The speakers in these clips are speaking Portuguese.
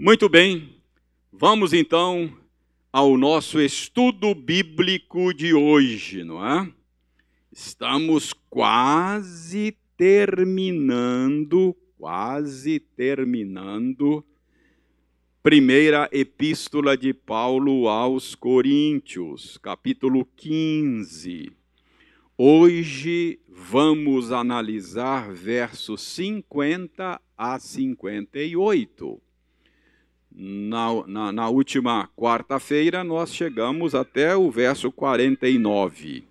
Muito bem, vamos então ao nosso estudo bíblico de hoje, não é? Estamos quase terminando, quase terminando, primeira epístola de Paulo aos Coríntios, capítulo 15. Hoje vamos analisar versos 50 a 58. Na, na, na última quarta-feira, nós chegamos até o verso 49.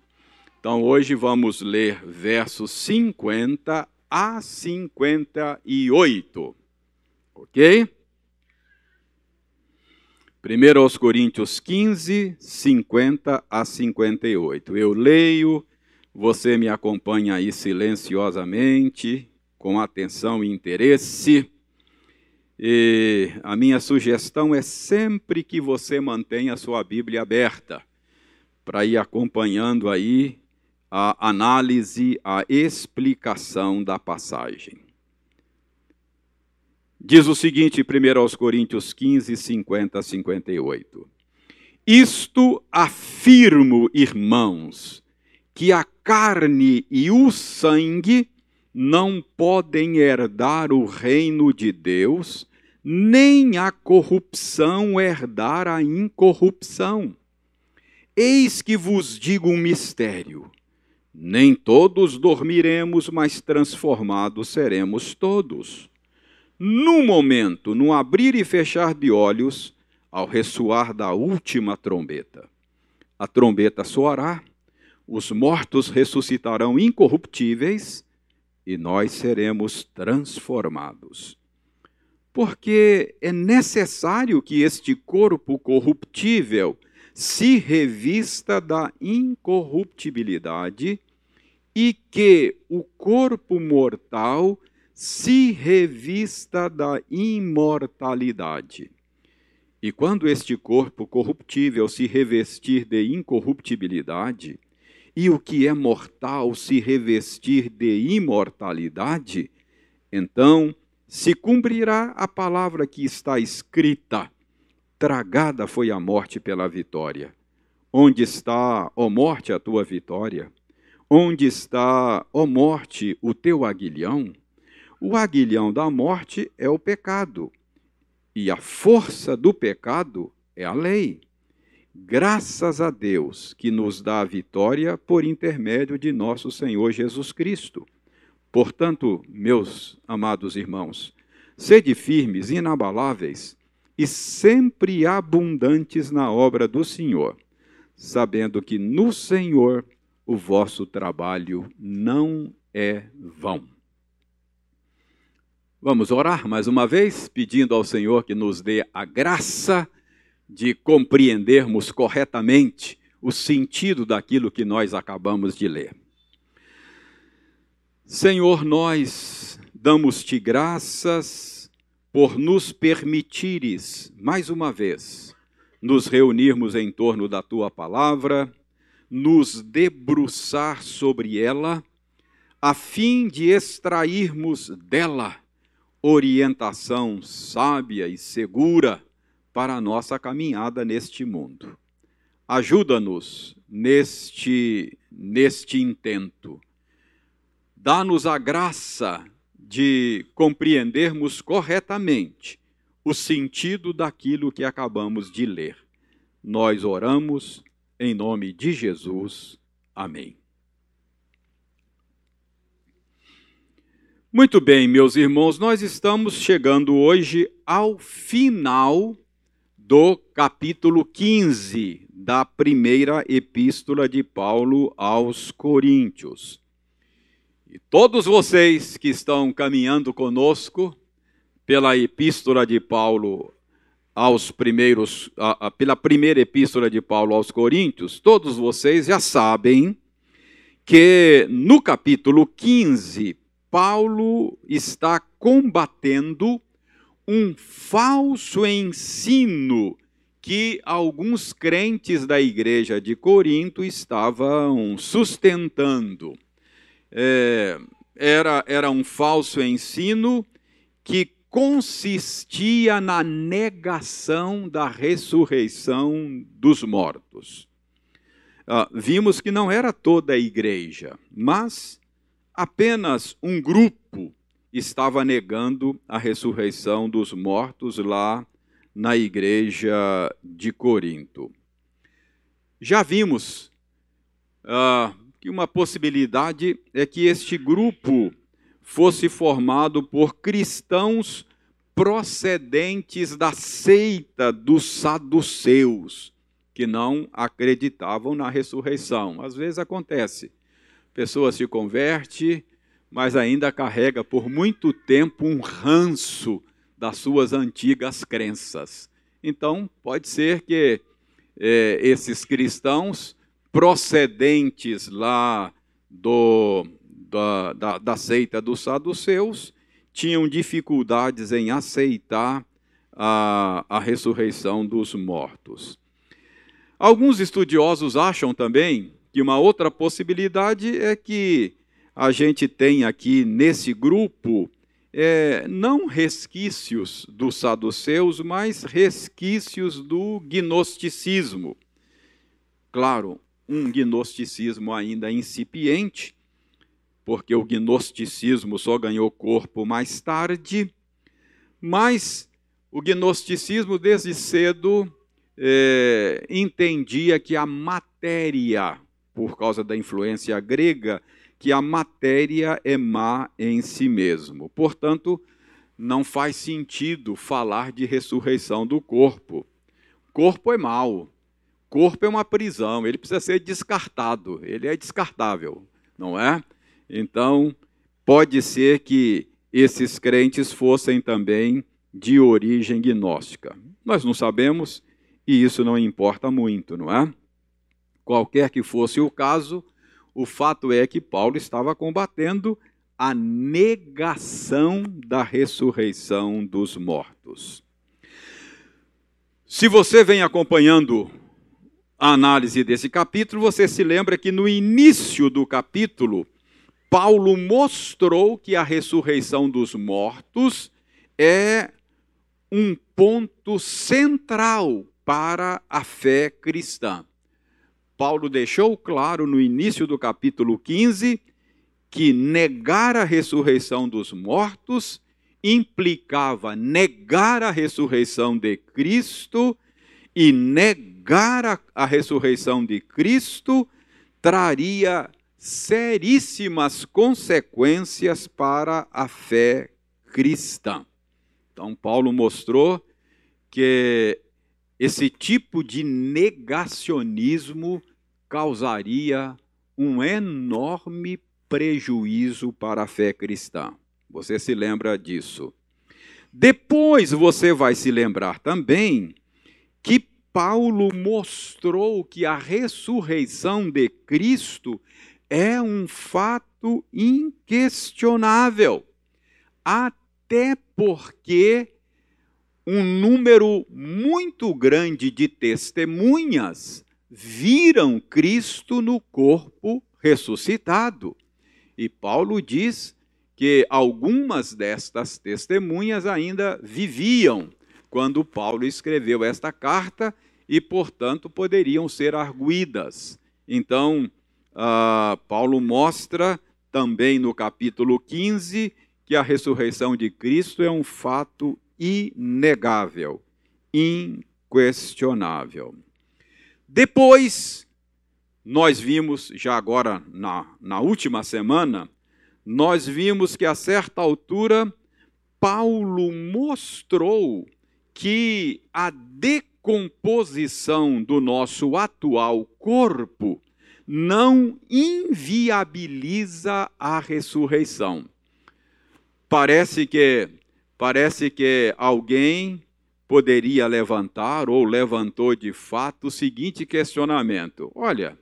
Então, hoje vamos ler versos 50 a 58. Ok? 1 aos Coríntios 15, 50 a 58. Eu leio, você me acompanha aí silenciosamente, com atenção e interesse. E a minha sugestão é sempre que você mantenha a sua Bíblia aberta, para ir acompanhando aí a análise, a explicação da passagem. Diz o seguinte, 1 aos Coríntios 15, 50 a 58. Isto afirmo, irmãos, que a carne e o sangue não podem herdar o reino de Deus, nem a corrupção herdar a incorrupção. Eis que vos digo um mistério: nem todos dormiremos, mas transformados seremos todos. No momento, no abrir e fechar de olhos, ao ressoar da última trombeta. A trombeta soará, os mortos ressuscitarão incorruptíveis e nós seremos transformados. Porque é necessário que este corpo corruptível se revista da incorruptibilidade e que o corpo mortal se revista da imortalidade. E quando este corpo corruptível se revestir de incorruptibilidade, e o que é mortal se revestir de imortalidade, então se cumprirá a palavra que está escrita: Tragada foi a morte pela vitória. Onde está, ó morte, a tua vitória? Onde está, ó morte, o teu aguilhão? O aguilhão da morte é o pecado, e a força do pecado é a lei. Graças a Deus que nos dá a vitória por intermédio de nosso Senhor Jesus Cristo. Portanto, meus amados irmãos, sede firmes, inabaláveis e sempre abundantes na obra do Senhor, sabendo que no Senhor o vosso trabalho não é vão. Vamos orar mais uma vez, pedindo ao Senhor que nos dê a graça de compreendermos corretamente o sentido daquilo que nós acabamos de ler. Senhor, nós damos-te graças por nos permitires, mais uma vez, nos reunirmos em torno da tua palavra, nos debruçar sobre ela, a fim de extrairmos dela orientação sábia e segura para a nossa caminhada neste mundo. Ajuda-nos neste, neste intento. Dá-nos a graça de compreendermos corretamente o sentido daquilo que acabamos de ler. Nós oramos em nome de Jesus. Amém. Muito bem, meus irmãos, nós estamos chegando hoje ao final do capítulo 15 da primeira epístola de Paulo aos Coríntios. E todos vocês que estão caminhando conosco pela epístola de Paulo aos primeiros, a, a, pela primeira epístola de Paulo aos Coríntios, todos vocês já sabem que no capítulo 15, Paulo está combatendo um falso ensino que alguns crentes da igreja de Corinto estavam sustentando. É, era, era um falso ensino que consistia na negação da ressurreição dos mortos. Ah, vimos que não era toda a igreja, mas apenas um grupo estava negando a ressurreição dos mortos lá na igreja de Corinto. Já vimos ah, que uma possibilidade é que este grupo fosse formado por cristãos procedentes da seita dos saduceus, que não acreditavam na ressurreição. Às vezes acontece. Pessoa se converte, mas ainda carrega por muito tempo um ranço das suas antigas crenças. Então, pode ser que é, esses cristãos procedentes lá do, da, da, da seita dos saduceus tinham dificuldades em aceitar a, a ressurreição dos mortos. Alguns estudiosos acham também que uma outra possibilidade é que a gente tem aqui nesse grupo é, não resquícios dos saduceus, mas resquícios do gnosticismo. Claro, um gnosticismo ainda incipiente, porque o gnosticismo só ganhou corpo mais tarde, mas o gnosticismo desde cedo é, entendia que a matéria, por causa da influência grega, que a matéria é má em si mesmo. Portanto, não faz sentido falar de ressurreição do corpo. Corpo é mau. Corpo é uma prisão, ele precisa ser descartado, ele é descartável, não é? Então, pode ser que esses crentes fossem também de origem gnóstica. Nós não sabemos e isso não importa muito, não é? Qualquer que fosse o caso, o fato é que Paulo estava combatendo a negação da ressurreição dos mortos. Se você vem acompanhando a análise desse capítulo, você se lembra que no início do capítulo, Paulo mostrou que a ressurreição dos mortos é um ponto central para a fé cristã. Paulo deixou claro no início do capítulo 15 que negar a ressurreição dos mortos implicava negar a ressurreição de Cristo, e negar a, a ressurreição de Cristo traria seríssimas consequências para a fé cristã. Então, Paulo mostrou que esse tipo de negacionismo causaria um enorme prejuízo para a fé cristã. Você se lembra disso. Depois você vai se lembrar também que Paulo mostrou que a ressurreição de Cristo é um fato inquestionável, até porque um número muito grande de testemunhas viram Cristo no corpo ressuscitado. E Paulo diz que algumas destas testemunhas ainda viviam quando Paulo escreveu esta carta e, portanto, poderiam ser arguídas. Então, uh, Paulo mostra também no capítulo 15 que a ressurreição de Cristo é um fato inegável, inquestionável. Depois, nós vimos, já agora na, na última semana, nós vimos que a certa altura Paulo mostrou que a decomposição do nosso atual corpo não inviabiliza a ressurreição. Parece que parece que alguém poderia levantar ou levantou de fato o seguinte questionamento: olha,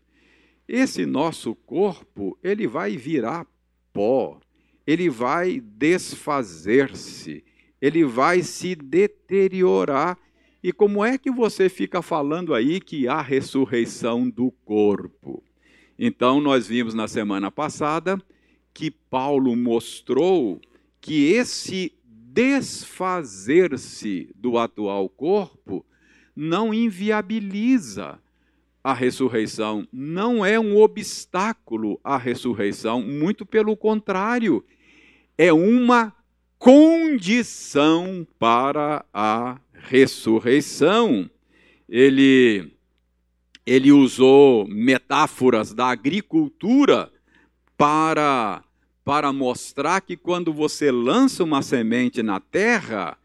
esse nosso corpo, ele vai virar pó, ele vai desfazer-se, ele vai se deteriorar. E como é que você fica falando aí que há ressurreição do corpo? Então, nós vimos na semana passada que Paulo mostrou que esse desfazer-se do atual corpo não inviabiliza a ressurreição, não é um obstáculo à ressurreição, muito pelo contrário, é uma condição para a ressurreição. Ele ele usou metáforas da agricultura para para mostrar que quando você lança uma semente na terra,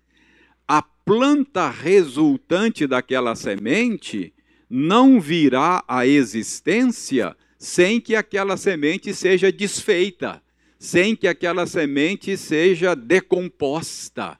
a planta resultante daquela semente não virá à existência sem que aquela semente seja desfeita, sem que aquela semente seja decomposta.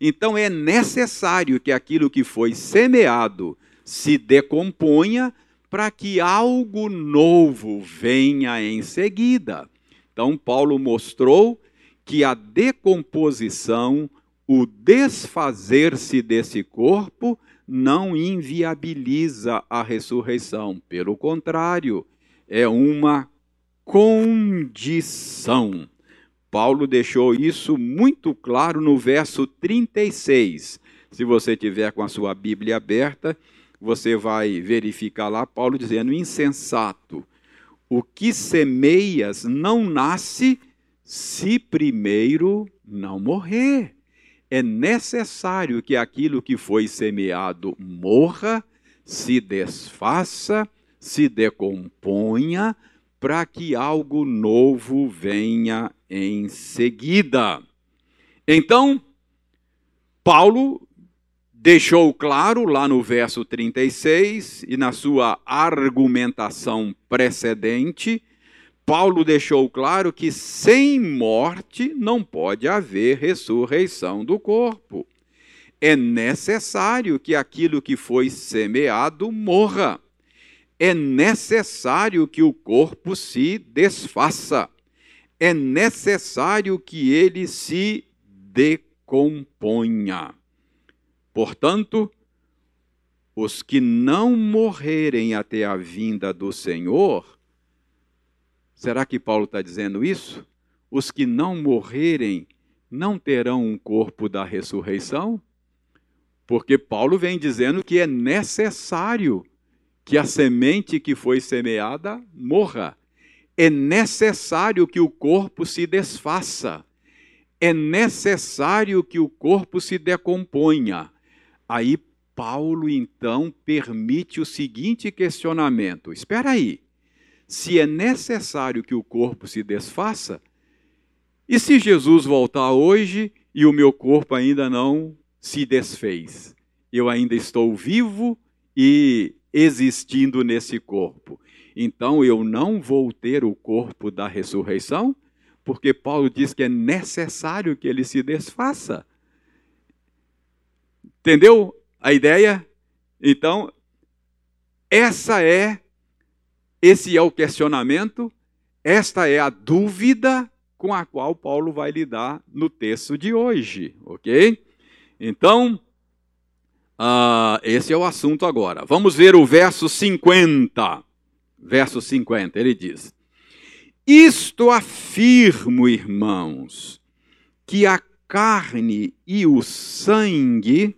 Então é necessário que aquilo que foi semeado se decomponha para que algo novo venha em seguida. Então, Paulo mostrou que a decomposição, o desfazer-se desse corpo, não inviabiliza a ressurreição. Pelo contrário, é uma condição. Paulo deixou isso muito claro no verso 36. Se você tiver com a sua Bíblia aberta, você vai verificar lá Paulo dizendo: insensato o que semeias não nasce se primeiro não morrer. É necessário que aquilo que foi semeado morra, se desfaça, se decomponha, para que algo novo venha em seguida. Então, Paulo deixou claro lá no verso 36 e na sua argumentação precedente, Paulo deixou claro que sem morte não pode haver ressurreição do corpo. É necessário que aquilo que foi semeado morra. É necessário que o corpo se desfaça. É necessário que ele se decomponha. Portanto, os que não morrerem até a vinda do Senhor, será que Paulo está dizendo isso? Os que não morrerem não terão um corpo da ressurreição? Porque Paulo vem dizendo que é necessário que a semente que foi semeada morra. É necessário que o corpo se desfaça. É necessário que o corpo se decomponha. Aí Paulo então permite o seguinte questionamento: espera aí, se é necessário que o corpo se desfaça, e se Jesus voltar hoje e o meu corpo ainda não se desfez? Eu ainda estou vivo e existindo nesse corpo. Então eu não vou ter o corpo da ressurreição, porque Paulo diz que é necessário que ele se desfaça. Entendeu a ideia? Então, essa é esse é o questionamento, esta é a dúvida com a qual Paulo vai lidar no texto de hoje, ok? Então, uh, esse é o assunto agora. Vamos ver o verso 50. Verso 50, ele diz: Isto afirmo, irmãos, que a carne e o sangue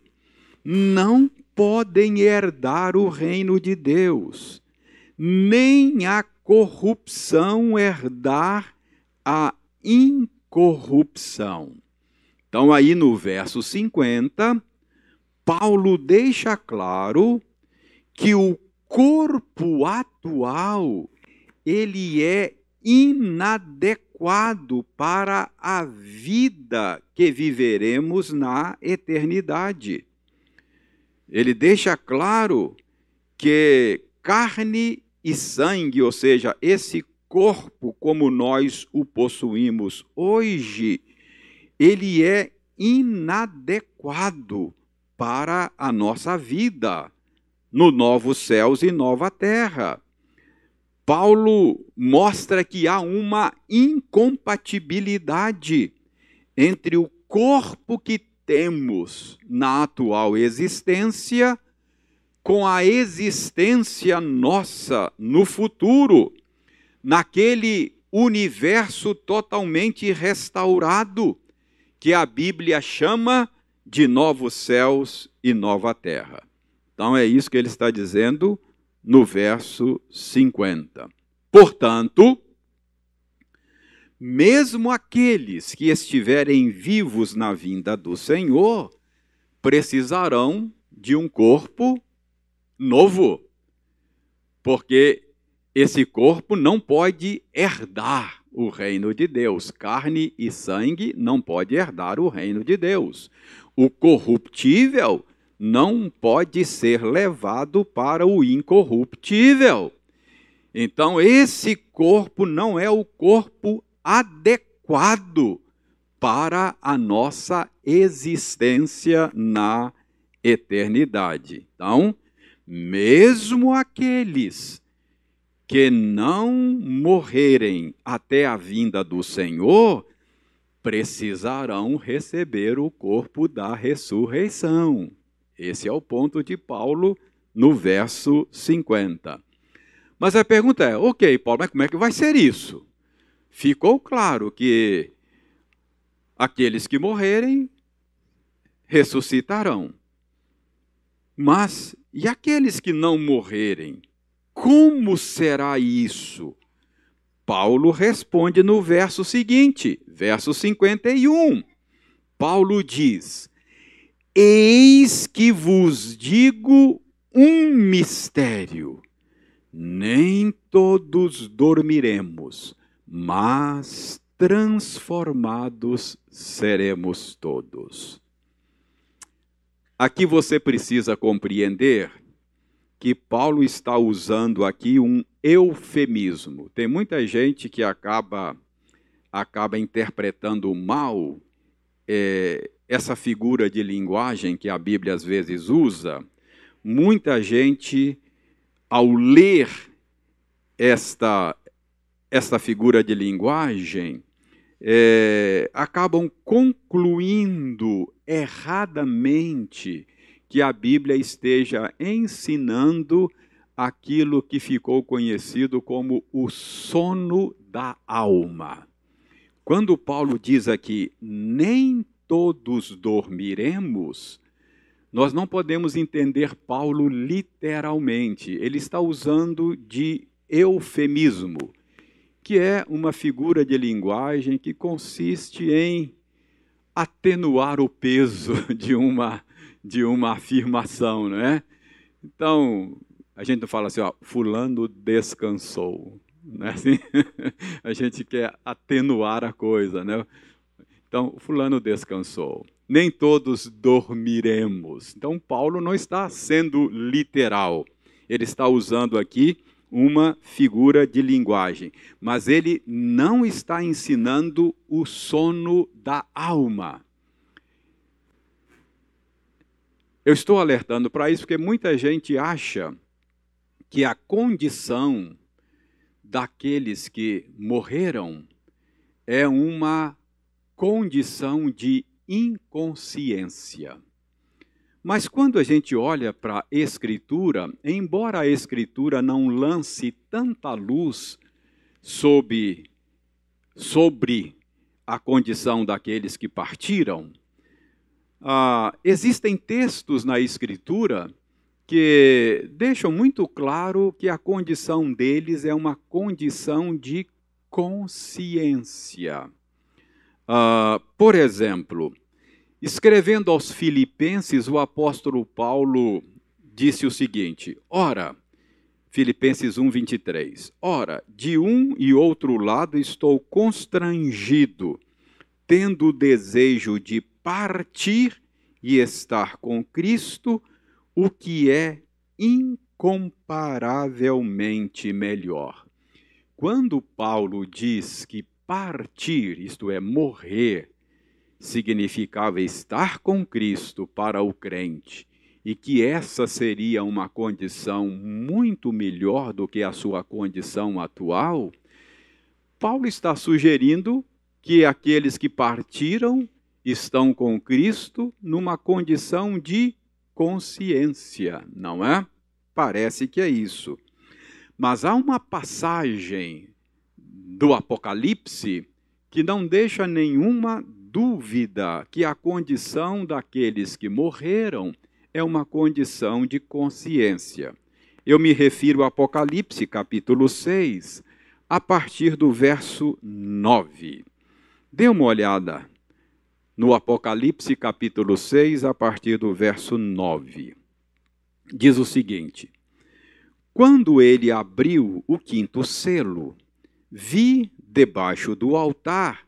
não podem herdar o reino de Deus, nem a corrupção herdar a incorrupção. Então, aí no verso 50, Paulo deixa claro que o corpo atual ele é inadequado para a vida que viveremos na eternidade ele deixa claro que carne e sangue, ou seja, esse corpo como nós o possuímos hoje, ele é inadequado para a nossa vida no novos céus e nova terra. Paulo mostra que há uma incompatibilidade entre o corpo que temos na atual existência com a existência nossa no futuro, naquele universo totalmente restaurado que a Bíblia chama de novos céus e nova terra. Então é isso que ele está dizendo no verso 50. Portanto, mesmo aqueles que estiverem vivos na vinda do Senhor precisarão de um corpo novo, porque esse corpo não pode herdar o reino de Deus. Carne e sangue não pode herdar o reino de Deus. O corruptível não pode ser levado para o incorruptível. Então, esse corpo não é o corpo adequado para a nossa existência na eternidade. Então, mesmo aqueles que não morrerem até a vinda do Senhor, precisarão receber o corpo da ressurreição. Esse é o ponto de Paulo no verso 50. Mas a pergunta é: ok, Paulo, mas como é que vai ser isso? Ficou claro que aqueles que morrerem ressuscitarão. Mas e aqueles que não morrerem? Como será isso? Paulo responde no verso seguinte, verso 51. Paulo diz: Eis que vos digo um mistério. Nem todos dormiremos, mas transformados seremos todos. Aqui você precisa compreender que Paulo está usando aqui um eufemismo. Tem muita gente que acaba acaba interpretando mal é, essa figura de linguagem que a Bíblia às vezes usa. Muita gente, ao ler esta esta figura de linguagem, é, acabam concluindo erradamente que a Bíblia esteja ensinando aquilo que ficou conhecido como o sono da alma. Quando Paulo diz aqui, nem todos dormiremos, nós não podemos entender Paulo literalmente. Ele está usando de eufemismo, que é uma figura de linguagem que consiste em atenuar o peso de uma de uma afirmação, não é? Então, a gente não fala assim, ó, fulano descansou, é assim? a gente quer atenuar a coisa, né? Então, fulano descansou. Nem todos dormiremos. Então, Paulo não está sendo literal. Ele está usando aqui uma figura de linguagem, mas ele não está ensinando o sono da alma. Eu estou alertando para isso porque muita gente acha que a condição daqueles que morreram é uma condição de inconsciência. Mas quando a gente olha para a Escritura, embora a Escritura não lance tanta luz sobre, sobre a condição daqueles que partiram, ah, existem textos na Escritura que deixam muito claro que a condição deles é uma condição de consciência. Ah, por exemplo, escrevendo aos Filipenses, o apóstolo Paulo disse o seguinte: Ora, Filipenses 1, 23. Ora, de um e outro lado estou constrangido, tendo o desejo de partir e estar com Cristo, o que é incomparavelmente melhor. Quando Paulo diz que partir, isto é, morrer, significava estar com Cristo para o crente, e que essa seria uma condição muito melhor do que a sua condição atual, Paulo está sugerindo que aqueles que partiram estão com Cristo numa condição de consciência, não é? Parece que é isso. Mas há uma passagem do Apocalipse que não deixa nenhuma dúvida que a condição daqueles que morreram é uma condição de consciência. Eu me refiro a Apocalipse, capítulo 6, a partir do verso 9. Dê uma olhada no Apocalipse, capítulo 6, a partir do verso 9. Diz o seguinte: Quando ele abriu o quinto selo, vi debaixo do altar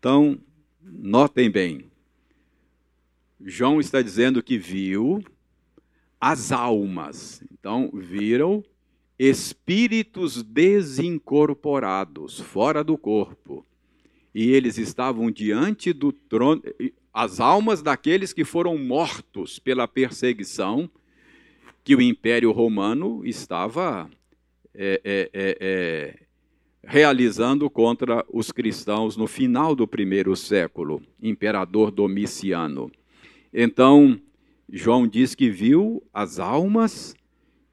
Então, notem bem, João está dizendo que viu as almas. Então, viram espíritos desincorporados, fora do corpo. E eles estavam diante do trono, as almas daqueles que foram mortos pela perseguição que o Império Romano estava é, é, é, é realizando contra os cristãos no final do primeiro século, imperador Domiciano. Então, João diz que viu as almas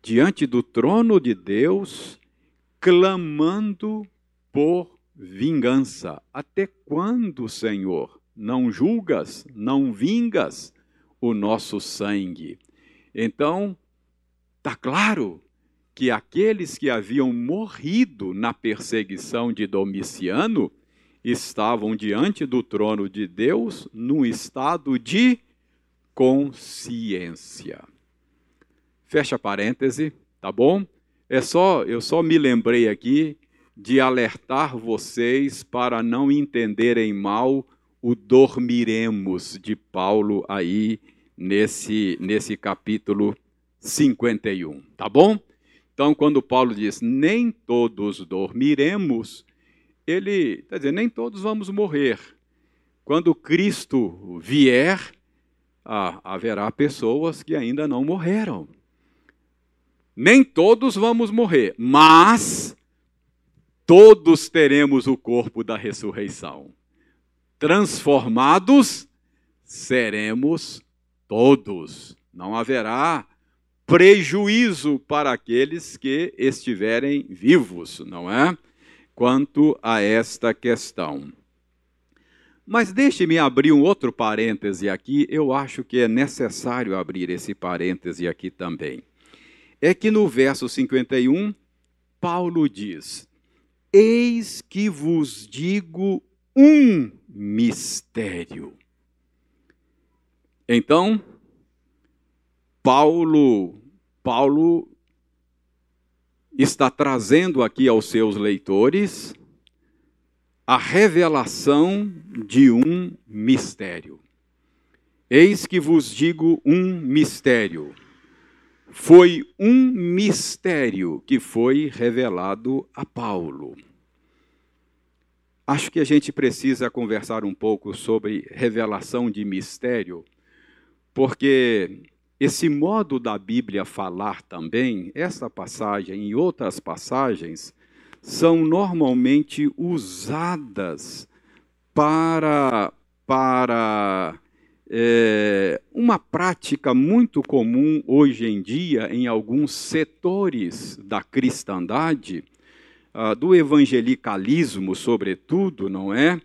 diante do trono de Deus clamando por vingança. Até quando, Senhor, não julgas, não vingas o nosso sangue? Então, está claro que aqueles que haviam morrido na perseguição de Domiciano estavam diante do trono de Deus num estado de consciência. Fecha parêntese, tá bom? É só, eu só me lembrei aqui de alertar vocês para não entenderem mal o dormiremos de Paulo aí nesse nesse capítulo 51, tá bom? Então, quando Paulo diz nem todos dormiremos, ele está dizendo nem todos vamos morrer. Quando Cristo vier, ah, haverá pessoas que ainda não morreram. Nem todos vamos morrer, mas todos teremos o corpo da ressurreição. Transformados seremos todos. Não haverá prejuízo para aqueles que estiverem vivos, não é? Quanto a esta questão. Mas deixe-me abrir um outro parêntese aqui, eu acho que é necessário abrir esse parêntese aqui também. É que no verso 51, Paulo diz: Eis que vos digo um mistério. Então, Paulo, Paulo está trazendo aqui aos seus leitores a revelação de um mistério. Eis que vos digo um mistério. Foi um mistério que foi revelado a Paulo. Acho que a gente precisa conversar um pouco sobre revelação de mistério, porque esse modo da Bíblia falar também, essa passagem e outras passagens, são normalmente usadas para, para é, uma prática muito comum hoje em dia em alguns setores da cristandade, uh, do evangelicalismo, sobretudo, não é?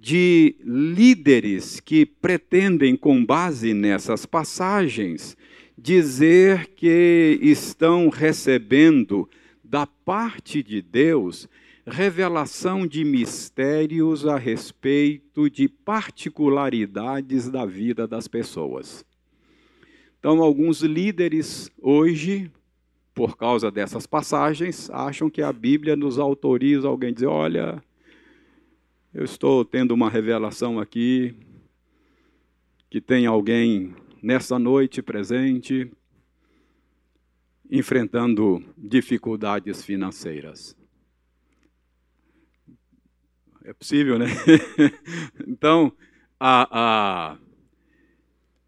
De líderes que pretendem, com base nessas passagens, dizer que estão recebendo da parte de Deus revelação de mistérios a respeito de particularidades da vida das pessoas. Então, alguns líderes hoje, por causa dessas passagens, acham que a Bíblia nos autoriza alguém dizer: olha, eu estou tendo uma revelação aqui, que tem alguém nessa noite presente enfrentando dificuldades financeiras. É possível, né? então, a, a,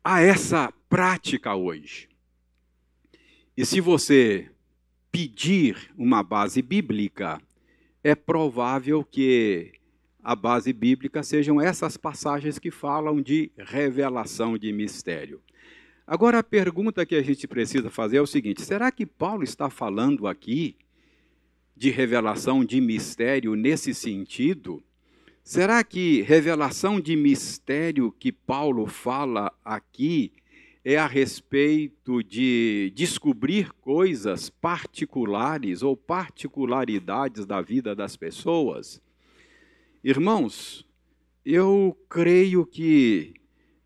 a essa prática hoje. E se você pedir uma base bíblica, é provável que a base bíblica sejam essas passagens que falam de revelação de mistério. Agora, a pergunta que a gente precisa fazer é o seguinte: será que Paulo está falando aqui de revelação de mistério nesse sentido? Será que revelação de mistério que Paulo fala aqui é a respeito de descobrir coisas particulares ou particularidades da vida das pessoas? Irmãos, eu creio que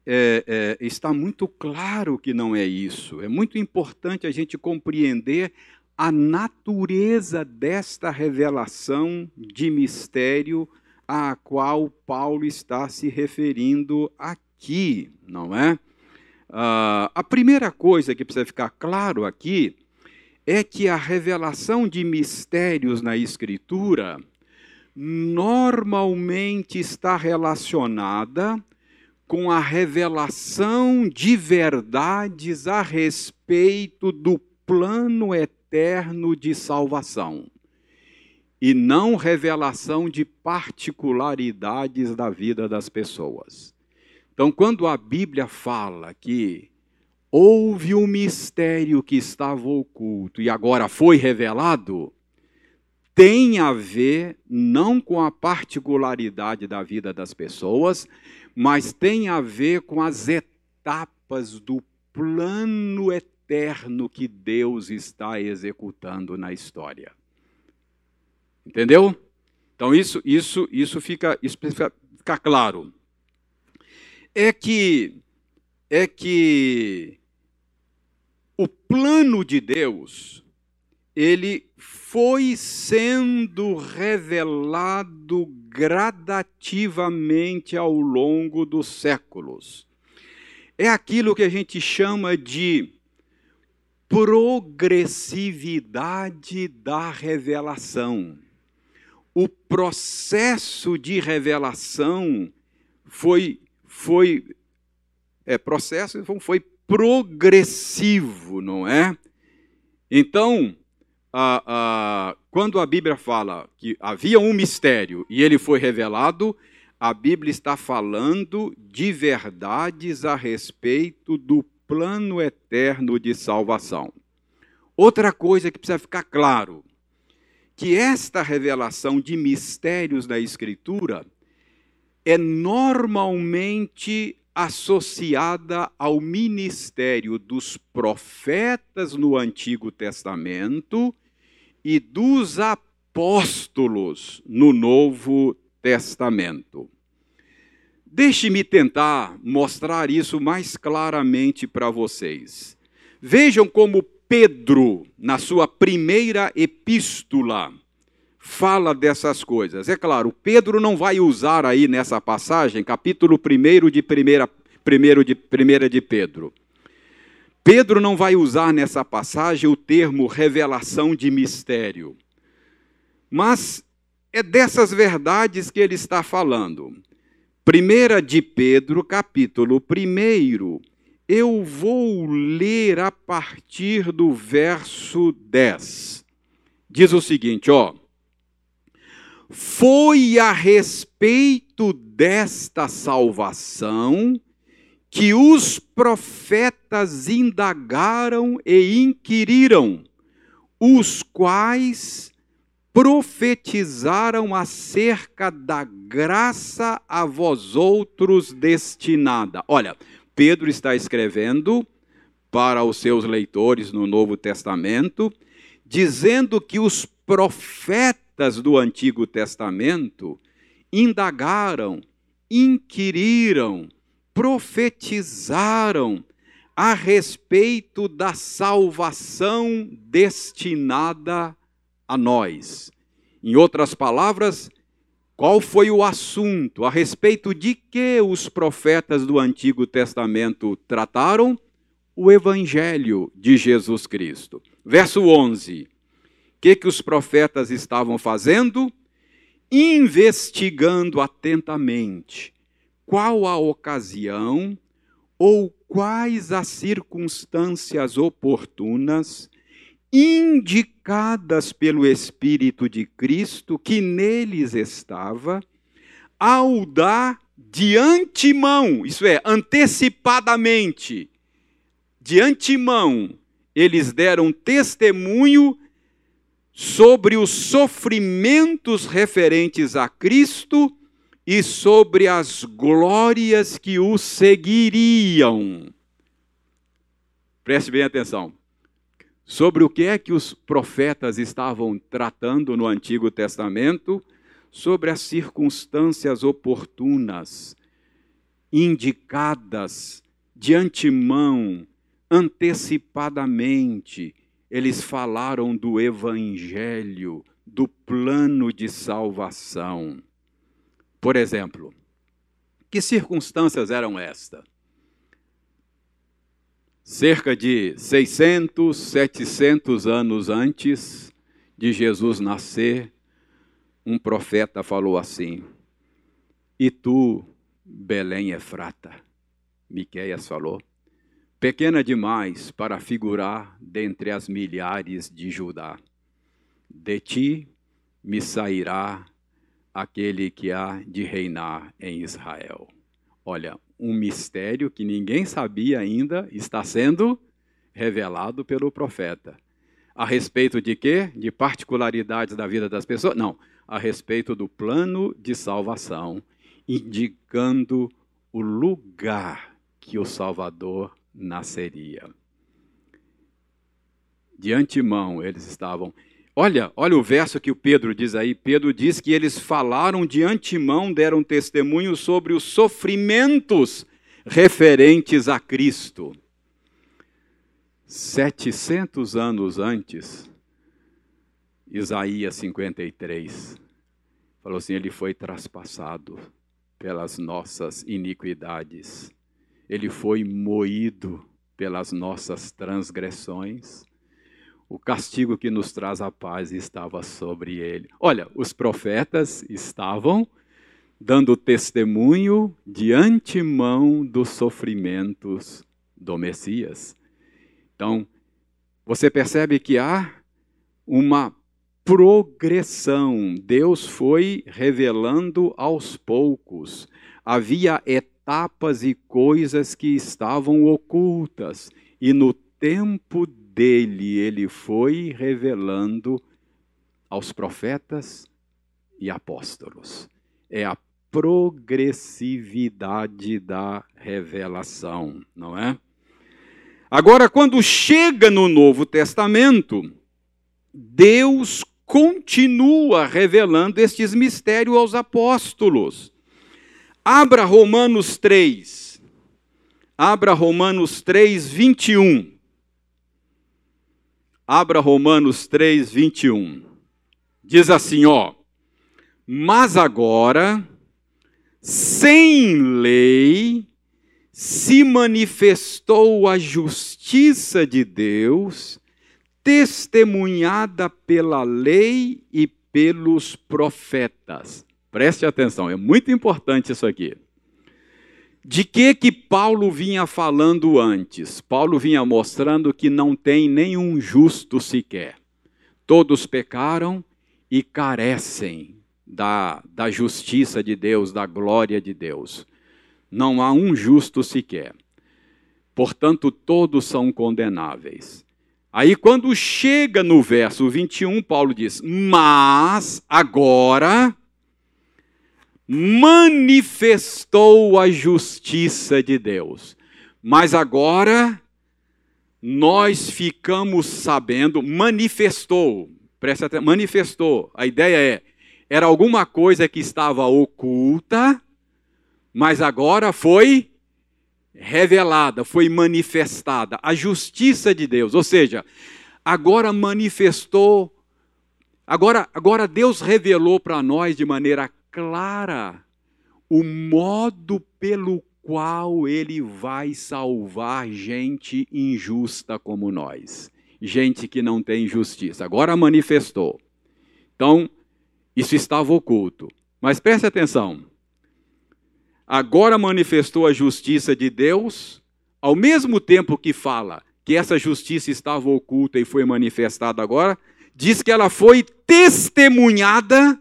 é, é, está muito claro que não é isso. É muito importante a gente compreender a natureza desta revelação de mistério a qual Paulo está se referindo aqui, não é? Uh, a primeira coisa que precisa ficar claro aqui é que a revelação de mistérios na Escritura normalmente está relacionada com a revelação de verdades a respeito do plano eterno de salvação e não revelação de particularidades da vida das pessoas. Então, quando a Bíblia fala que houve um mistério que estava oculto e agora foi revelado, tem a ver não com a particularidade da vida das pessoas, mas tem a ver com as etapas do plano eterno que Deus está executando na história. Entendeu? Então isso, isso, isso fica, isso fica, fica claro. É que é que o plano de Deus ele foi sendo revelado gradativamente ao longo dos séculos. É aquilo que a gente chama de progressividade da revelação o processo de revelação foi, foi é, processo foi progressivo, não é? Então, a, a, quando a Bíblia fala que havia um mistério e ele foi revelado, a Bíblia está falando de verdades a respeito do plano eterno de salvação. Outra coisa que precisa ficar claro: que esta revelação de mistérios da Escritura é normalmente associada ao ministério dos profetas no Antigo Testamento e dos apóstolos no Novo Testamento. Deixe-me tentar mostrar isso mais claramente para vocês. Vejam como Pedro, na sua primeira epístola, fala dessas coisas. É claro, Pedro não vai usar aí nessa passagem, capítulo 1 de primeira, primeiro de primeira de Pedro. Pedro não vai usar nessa passagem o termo revelação de mistério. Mas é dessas verdades que ele está falando. Primeira de Pedro, capítulo 1, eu vou ler a partir do verso 10. Diz o seguinte, ó: Foi a respeito desta salvação que os profetas indagaram e inquiriram, os quais profetizaram acerca da graça a vós outros destinada. Olha, Pedro está escrevendo para os seus leitores no Novo Testamento, dizendo que os profetas do Antigo Testamento indagaram, inquiriram, profetizaram a respeito da salvação destinada a nós. Em outras palavras, qual foi o assunto? A respeito de que os profetas do Antigo Testamento trataram? O Evangelho de Jesus Cristo. Verso 11. O que, que os profetas estavam fazendo? Investigando atentamente, qual a ocasião ou quais as circunstâncias oportunas indicadas pelo Espírito de Cristo que neles estava, ao dar de antemão, isso é, antecipadamente, de antemão, eles deram testemunho sobre os sofrimentos referentes a Cristo e sobre as glórias que o seguiriam. Preste bem atenção. Sobre o que é que os profetas estavam tratando no Antigo Testamento, sobre as circunstâncias oportunas, indicadas de antemão, antecipadamente, eles falaram do Evangelho, do plano de salvação. Por exemplo, que circunstâncias eram estas? Cerca de 600, 700 anos antes de Jesus nascer, um profeta falou assim: E tu, Belém Efrata, Miqueias falou, pequena demais para figurar dentre as milhares de Judá. De ti me sairá aquele que há de reinar em Israel. Olha, um mistério que ninguém sabia ainda está sendo revelado pelo profeta. A respeito de quê? De particularidades da vida das pessoas? Não, a respeito do plano de salvação, indicando o lugar que o Salvador nasceria. De antemão, eles estavam Olha, olha o verso que o Pedro diz aí. Pedro diz que eles falaram de antemão, deram testemunho sobre os sofrimentos referentes a Cristo. 700 anos antes, Isaías 53 falou assim: Ele foi traspassado pelas nossas iniquidades, ele foi moído pelas nossas transgressões o castigo que nos traz a paz estava sobre ele. Olha, os profetas estavam dando testemunho de antemão dos sofrimentos do Messias. Então, você percebe que há uma progressão. Deus foi revelando aos poucos. Havia etapas e coisas que estavam ocultas. E no tempo dele ele foi revelando aos profetas e apóstolos. É a progressividade da revelação, não é? Agora, quando chega no Novo Testamento, Deus continua revelando estes mistérios aos apóstolos. Abra Romanos 3. Abra Romanos 3, 21. Abra Romanos 3, 21. Diz assim, ó. Mas agora, sem lei, se manifestou a justiça de Deus, testemunhada pela lei e pelos profetas. Preste atenção, é muito importante isso aqui. De que que Paulo vinha falando antes? Paulo vinha mostrando que não tem nenhum justo sequer. Todos pecaram e carecem da, da justiça de Deus, da glória de Deus. Não há um justo sequer. Portanto, todos são condenáveis. Aí, quando chega no verso 21, Paulo diz: Mas agora manifestou a justiça de Deus. Mas agora nós ficamos sabendo, manifestou, presta atenção, manifestou. A ideia é, era alguma coisa que estava oculta, mas agora foi revelada, foi manifestada. A justiça de Deus, ou seja, agora manifestou, agora, agora Deus revelou para nós de maneira clara o modo pelo qual ele vai salvar gente injusta como nós, gente que não tem justiça. Agora manifestou. Então, isso estava oculto. Mas preste atenção. agora manifestou a justiça de Deus, ao mesmo tempo que fala que essa justiça estava oculta e foi manifestada agora, diz que ela foi testemunhada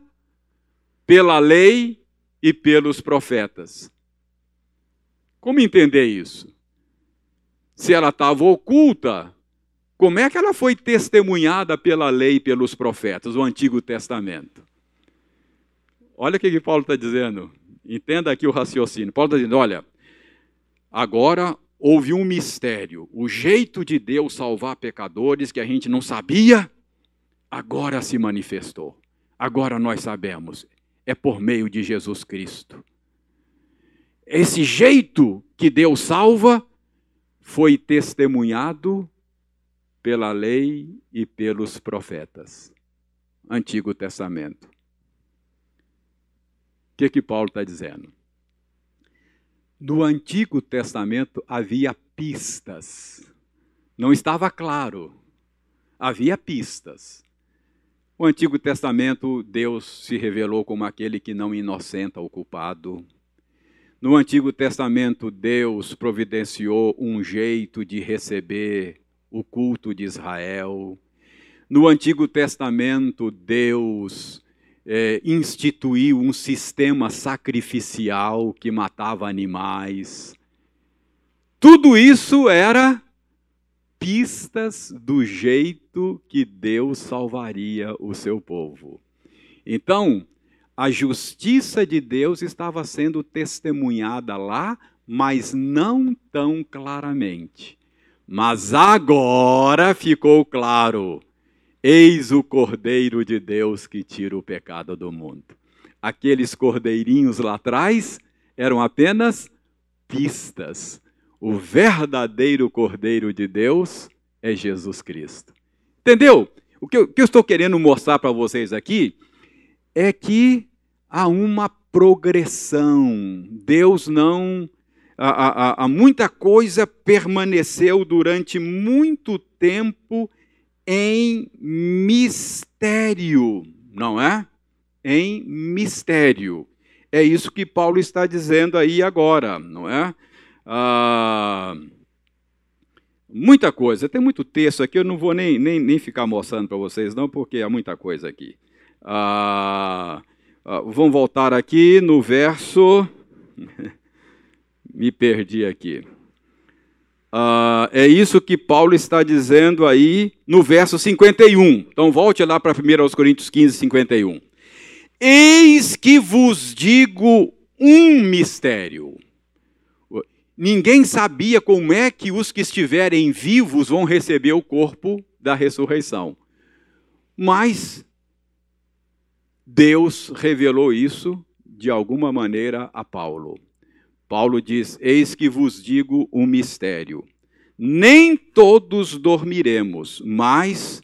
pela lei e pelos profetas. Como entender isso? Se ela estava oculta, como é que ela foi testemunhada pela lei e pelos profetas, o Antigo Testamento? Olha o que, Paulo está dizendo. Entenda aqui o raciocínio. Paulo está dizendo: olha, agora houve um mistério. O jeito de Deus salvar pecadores que a gente não sabia, agora se manifestou. Agora nós sabemos. É por meio de Jesus Cristo. Esse jeito que Deus salva foi testemunhado pela lei e pelos profetas. Antigo Testamento. O que, que Paulo está dizendo? No Antigo Testamento havia pistas. Não estava claro. Havia pistas. O Antigo Testamento, Deus se revelou como aquele que não inocenta o culpado. No Antigo Testamento, Deus providenciou um jeito de receber o culto de Israel. No Antigo Testamento, Deus é, instituiu um sistema sacrificial que matava animais. Tudo isso era pistas do jeito que Deus salvaria o seu povo. Então, a justiça de Deus estava sendo testemunhada lá, mas não tão claramente. Mas agora ficou claro Eis o Cordeiro de Deus que tira o pecado do mundo. Aqueles cordeirinhos lá atrás eram apenas pistas. O verdadeiro Cordeiro de Deus é Jesus Cristo. Entendeu? O que eu, que eu estou querendo mostrar para vocês aqui é que há uma progressão. Deus não. Há, muita coisa permaneceu durante muito tempo em mistério, não é? Em mistério. É isso que Paulo está dizendo aí agora, não é? Ah, muita coisa, tem muito texto aqui, eu não vou nem, nem, nem ficar mostrando para vocês, não, porque há muita coisa aqui. Ah, ah, vamos voltar aqui no verso. Me perdi aqui. Uh, é isso que Paulo está dizendo aí no verso 51. Então volte lá para 1 Coríntios 15, 51. Eis que vos digo um mistério. Ninguém sabia como é que os que estiverem vivos vão receber o corpo da ressurreição. Mas Deus revelou isso de alguma maneira a Paulo. Paulo diz: Eis que vos digo um mistério. Nem todos dormiremos, mas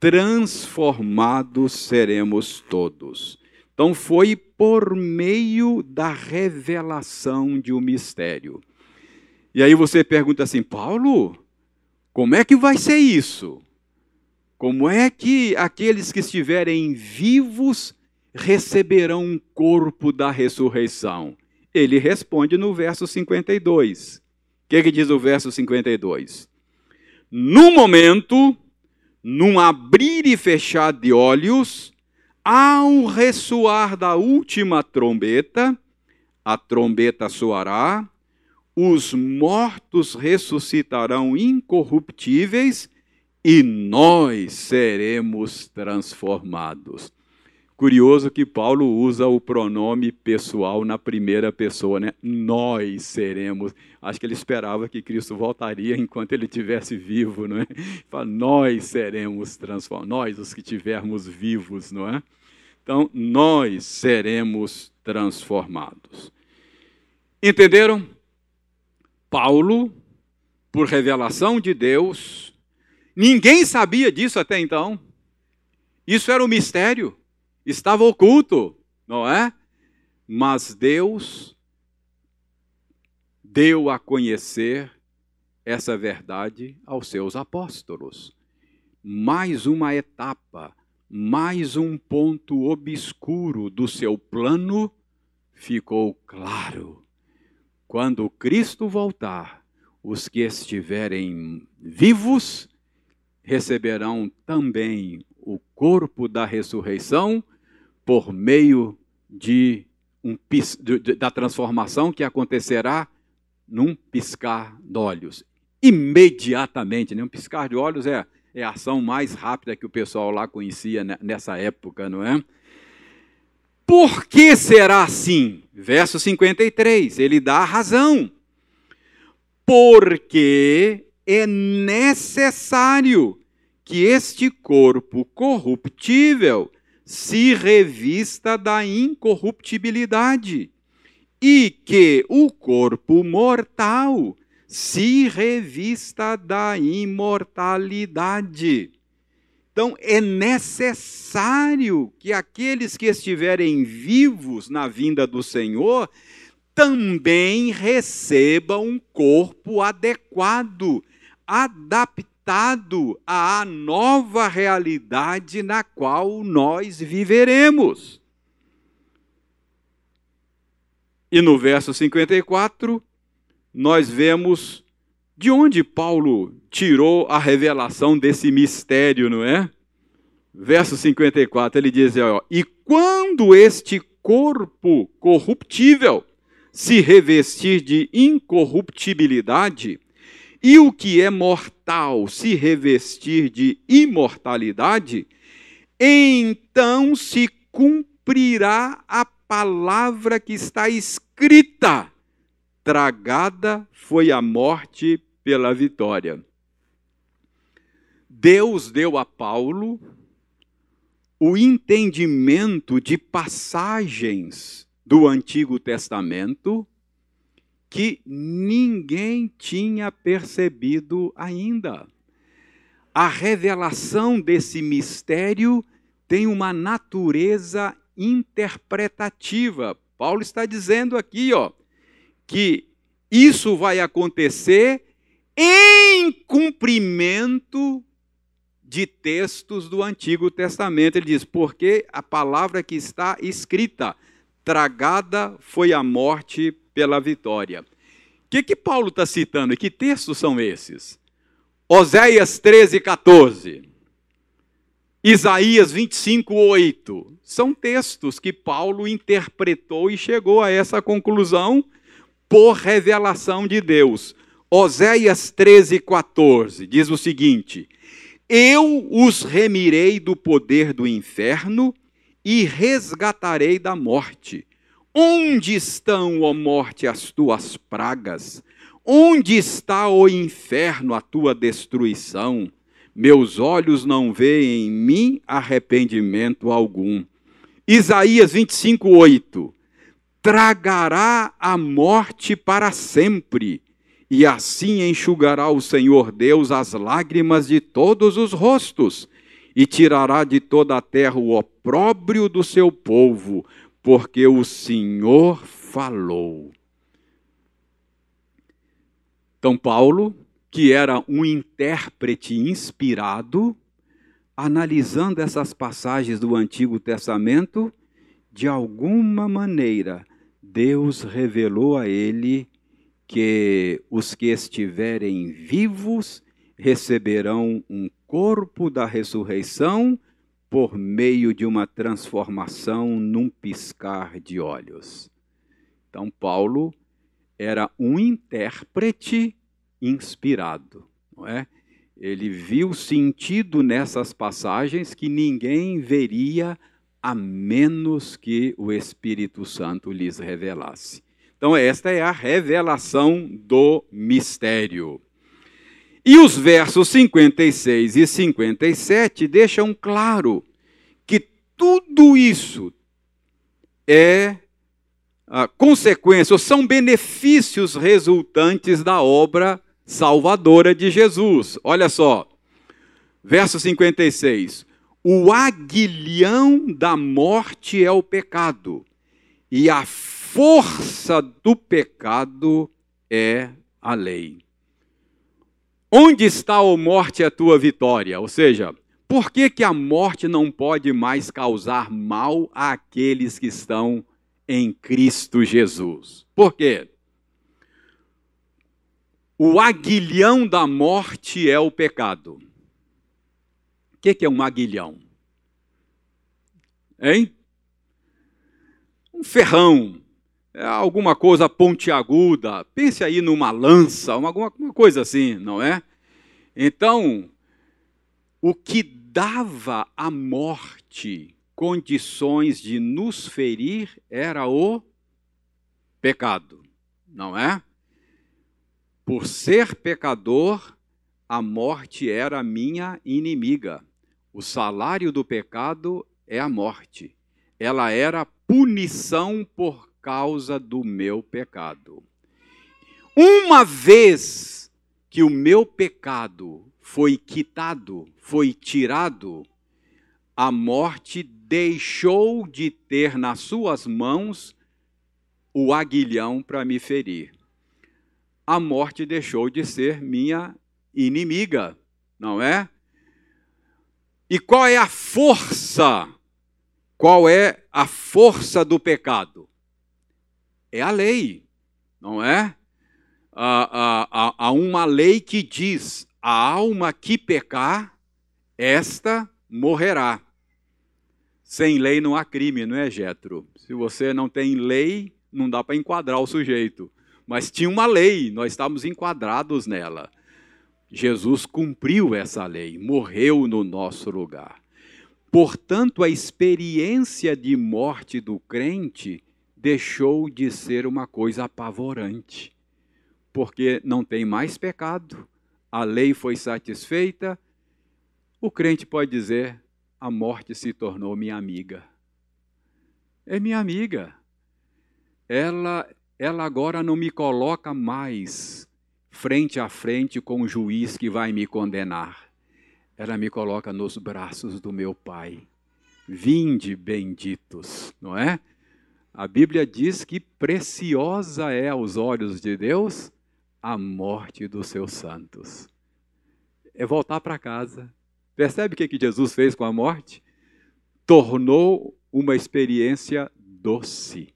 transformados seremos todos. Então, foi por meio da revelação de um mistério. E aí você pergunta assim, Paulo, como é que vai ser isso? Como é que aqueles que estiverem vivos receberão um corpo da ressurreição? Ele responde no verso 52. O que, que diz o verso 52? No momento, num abrir e fechar de olhos, ao ressoar da última trombeta, a trombeta soará, os mortos ressuscitarão incorruptíveis e nós seremos transformados. Curioso que Paulo usa o pronome pessoal na primeira pessoa, né? Nós seremos. Acho que ele esperava que Cristo voltaria enquanto ele estivesse vivo, não é? Fala, nós seremos transformados, nós os que estivermos vivos, não é? Então, nós seremos transformados. Entenderam? Paulo, por revelação de Deus, ninguém sabia disso até então. Isso era um mistério estava oculto, não é? Mas Deus deu a conhecer essa verdade aos seus apóstolos. Mais uma etapa, mais um ponto obscuro do seu plano ficou claro. Quando Cristo voltar, os que estiverem vivos receberão também o corpo da ressurreição por meio de um, da transformação que acontecerá num piscar de olhos. Imediatamente, né? um piscar de olhos é, é a ação mais rápida que o pessoal lá conhecia nessa época, não é? Por que será assim? Verso 53, ele dá a razão. Porque é necessário que este corpo corruptível se revista da incorruptibilidade e que o corpo mortal se revista da imortalidade. Então, é necessário que aqueles que estiverem vivos na vinda do Senhor também recebam um corpo adequado, adaptado à nova realidade na qual nós viveremos. E no verso 54, nós vemos de onde Paulo tirou a revelação desse mistério, não é? Verso 54, ele diz: ó, E quando este corpo corruptível se revestir de incorruptibilidade, e o que é mortal se revestir de imortalidade, então se cumprirá a palavra que está escrita tragada foi a morte pela vitória. Deus deu a Paulo o entendimento de passagens do Antigo Testamento que ninguém tinha percebido ainda. A revelação desse mistério tem uma natureza interpretativa. Paulo está dizendo aqui, ó, que isso vai acontecer em cumprimento de textos do Antigo Testamento. Ele diz: porque a palavra que está escrita, tragada foi a morte pela vitória. O que, que Paulo está citando? Que textos são esses? Oséias 13, 14. Isaías 25, 8. São textos que Paulo interpretou e chegou a essa conclusão por revelação de Deus. Oséias 13, 14 diz o seguinte: Eu os remirei do poder do inferno e resgatarei da morte. Onde estão, ó morte, as tuas pragas? Onde está, ó inferno, a tua destruição? Meus olhos não veem em mim arrependimento algum. Isaías 25, 8 tragará a morte para sempre, e assim enxugará o Senhor Deus as lágrimas de todos os rostos, e tirará de toda a terra o opróbrio do seu povo, porque o Senhor falou. Então, Paulo, que era um intérprete inspirado, analisando essas passagens do Antigo Testamento, de alguma maneira Deus revelou a ele que os que estiverem vivos receberão um corpo da ressurreição por meio de uma transformação num piscar de olhos. Então, Paulo era um intérprete inspirado, não é? Ele viu sentido nessas passagens que ninguém veria a menos que o Espírito Santo lhes revelasse. Então, esta é a revelação do mistério. E os versos 56 e 57 deixam claro que tudo isso é a consequência, ou são benefícios resultantes da obra salvadora de Jesus. Olha só, verso 56. O aguilhão da morte é o pecado, e a força do pecado é a lei. Onde está, a morte, a tua vitória? Ou seja, por que, que a morte não pode mais causar mal àqueles que estão em Cristo Jesus. Por quê? O aguilhão da morte é o pecado. O que é um aguilhão? Hein? Um ferrão, alguma coisa pontiaguda. Pense aí numa lança, uma, alguma coisa assim, não é? Então, o que dava à morte condições de nos ferir era o pecado, não é? Por ser pecador, a morte era minha inimiga. O salário do pecado é a morte. Ela era punição por causa do meu pecado. Uma vez que o meu pecado foi quitado, foi tirado, a morte deixou de ter nas suas mãos o aguilhão para me ferir a morte deixou de ser minha inimiga, não é? E qual é a força? Qual é a força do pecado? É a lei, não é? Há, há, há uma lei que diz: a alma que pecar, esta morrerá. Sem lei não há crime, não é, Getro? Se você não tem lei, não dá para enquadrar o sujeito. Mas tinha uma lei, nós estávamos enquadrados nela. Jesus cumpriu essa lei, morreu no nosso lugar. Portanto, a experiência de morte do crente deixou de ser uma coisa apavorante, porque não tem mais pecado, a lei foi satisfeita. O crente pode dizer: a morte se tornou minha amiga. É minha amiga. Ela ela agora não me coloca mais frente a frente com o juiz que vai me condenar. Ela me coloca nos braços do meu Pai. Vinde benditos, não é? A Bíblia diz que preciosa é aos olhos de Deus a morte dos seus santos. É voltar para casa. Percebe o que, que Jesus fez com a morte? Tornou uma experiência doce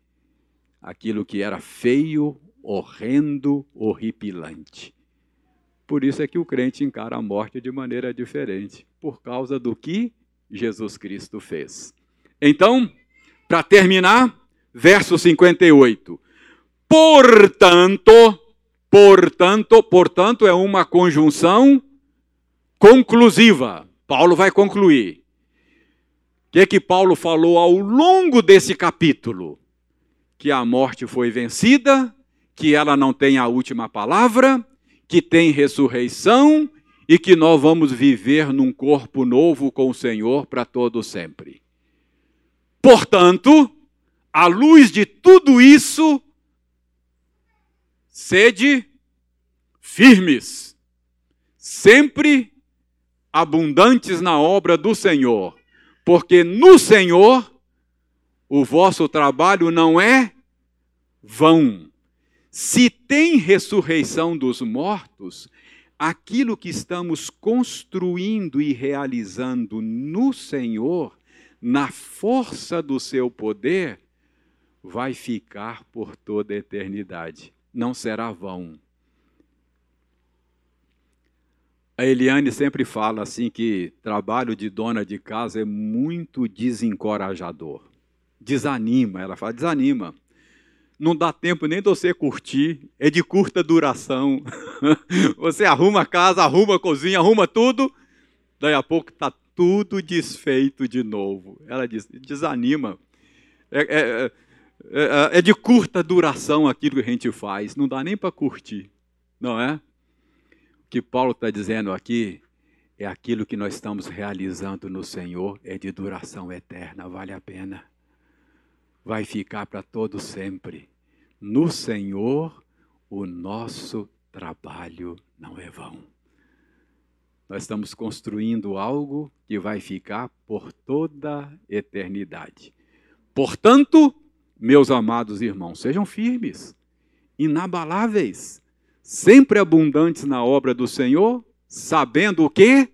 aquilo que era feio, horrendo, horripilante. Por isso é que o crente encara a morte de maneira diferente, por causa do que Jesus Cristo fez. Então, para terminar, verso 58. Portanto, portanto, portanto é uma conjunção conclusiva. Paulo vai concluir. O que é que Paulo falou ao longo desse capítulo? que a morte foi vencida, que ela não tem a última palavra, que tem ressurreição e que nós vamos viver num corpo novo com o Senhor para todo sempre. Portanto, à luz de tudo isso, sede firmes, sempre abundantes na obra do Senhor, porque no Senhor o vosso trabalho não é vão. Se tem ressurreição dos mortos, aquilo que estamos construindo e realizando no Senhor, na força do seu poder, vai ficar por toda a eternidade. Não será vão. A Eliane sempre fala assim que trabalho de dona de casa é muito desencorajador desanima. Ela fala, desanima. Não dá tempo nem de você curtir, é de curta duração. você arruma a casa, arruma a cozinha, arruma tudo, daí a pouco está tudo desfeito de novo. Ela diz, desanima. É, é, é, é, é de curta duração aquilo que a gente faz, não dá nem para curtir, não é? O que Paulo está dizendo aqui é aquilo que nós estamos realizando no Senhor é de duração eterna, vale a pena vai ficar para todo sempre. No Senhor, o nosso trabalho não é vão. Nós estamos construindo algo que vai ficar por toda a eternidade. Portanto, meus amados irmãos, sejam firmes, inabaláveis, sempre abundantes na obra do Senhor, sabendo o quê?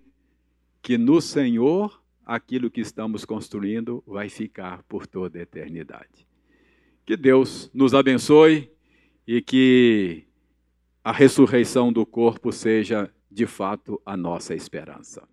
Que no Senhor aquilo que estamos construindo vai ficar por toda a eternidade. Que Deus nos abençoe e que a ressurreição do corpo seja de fato a nossa esperança.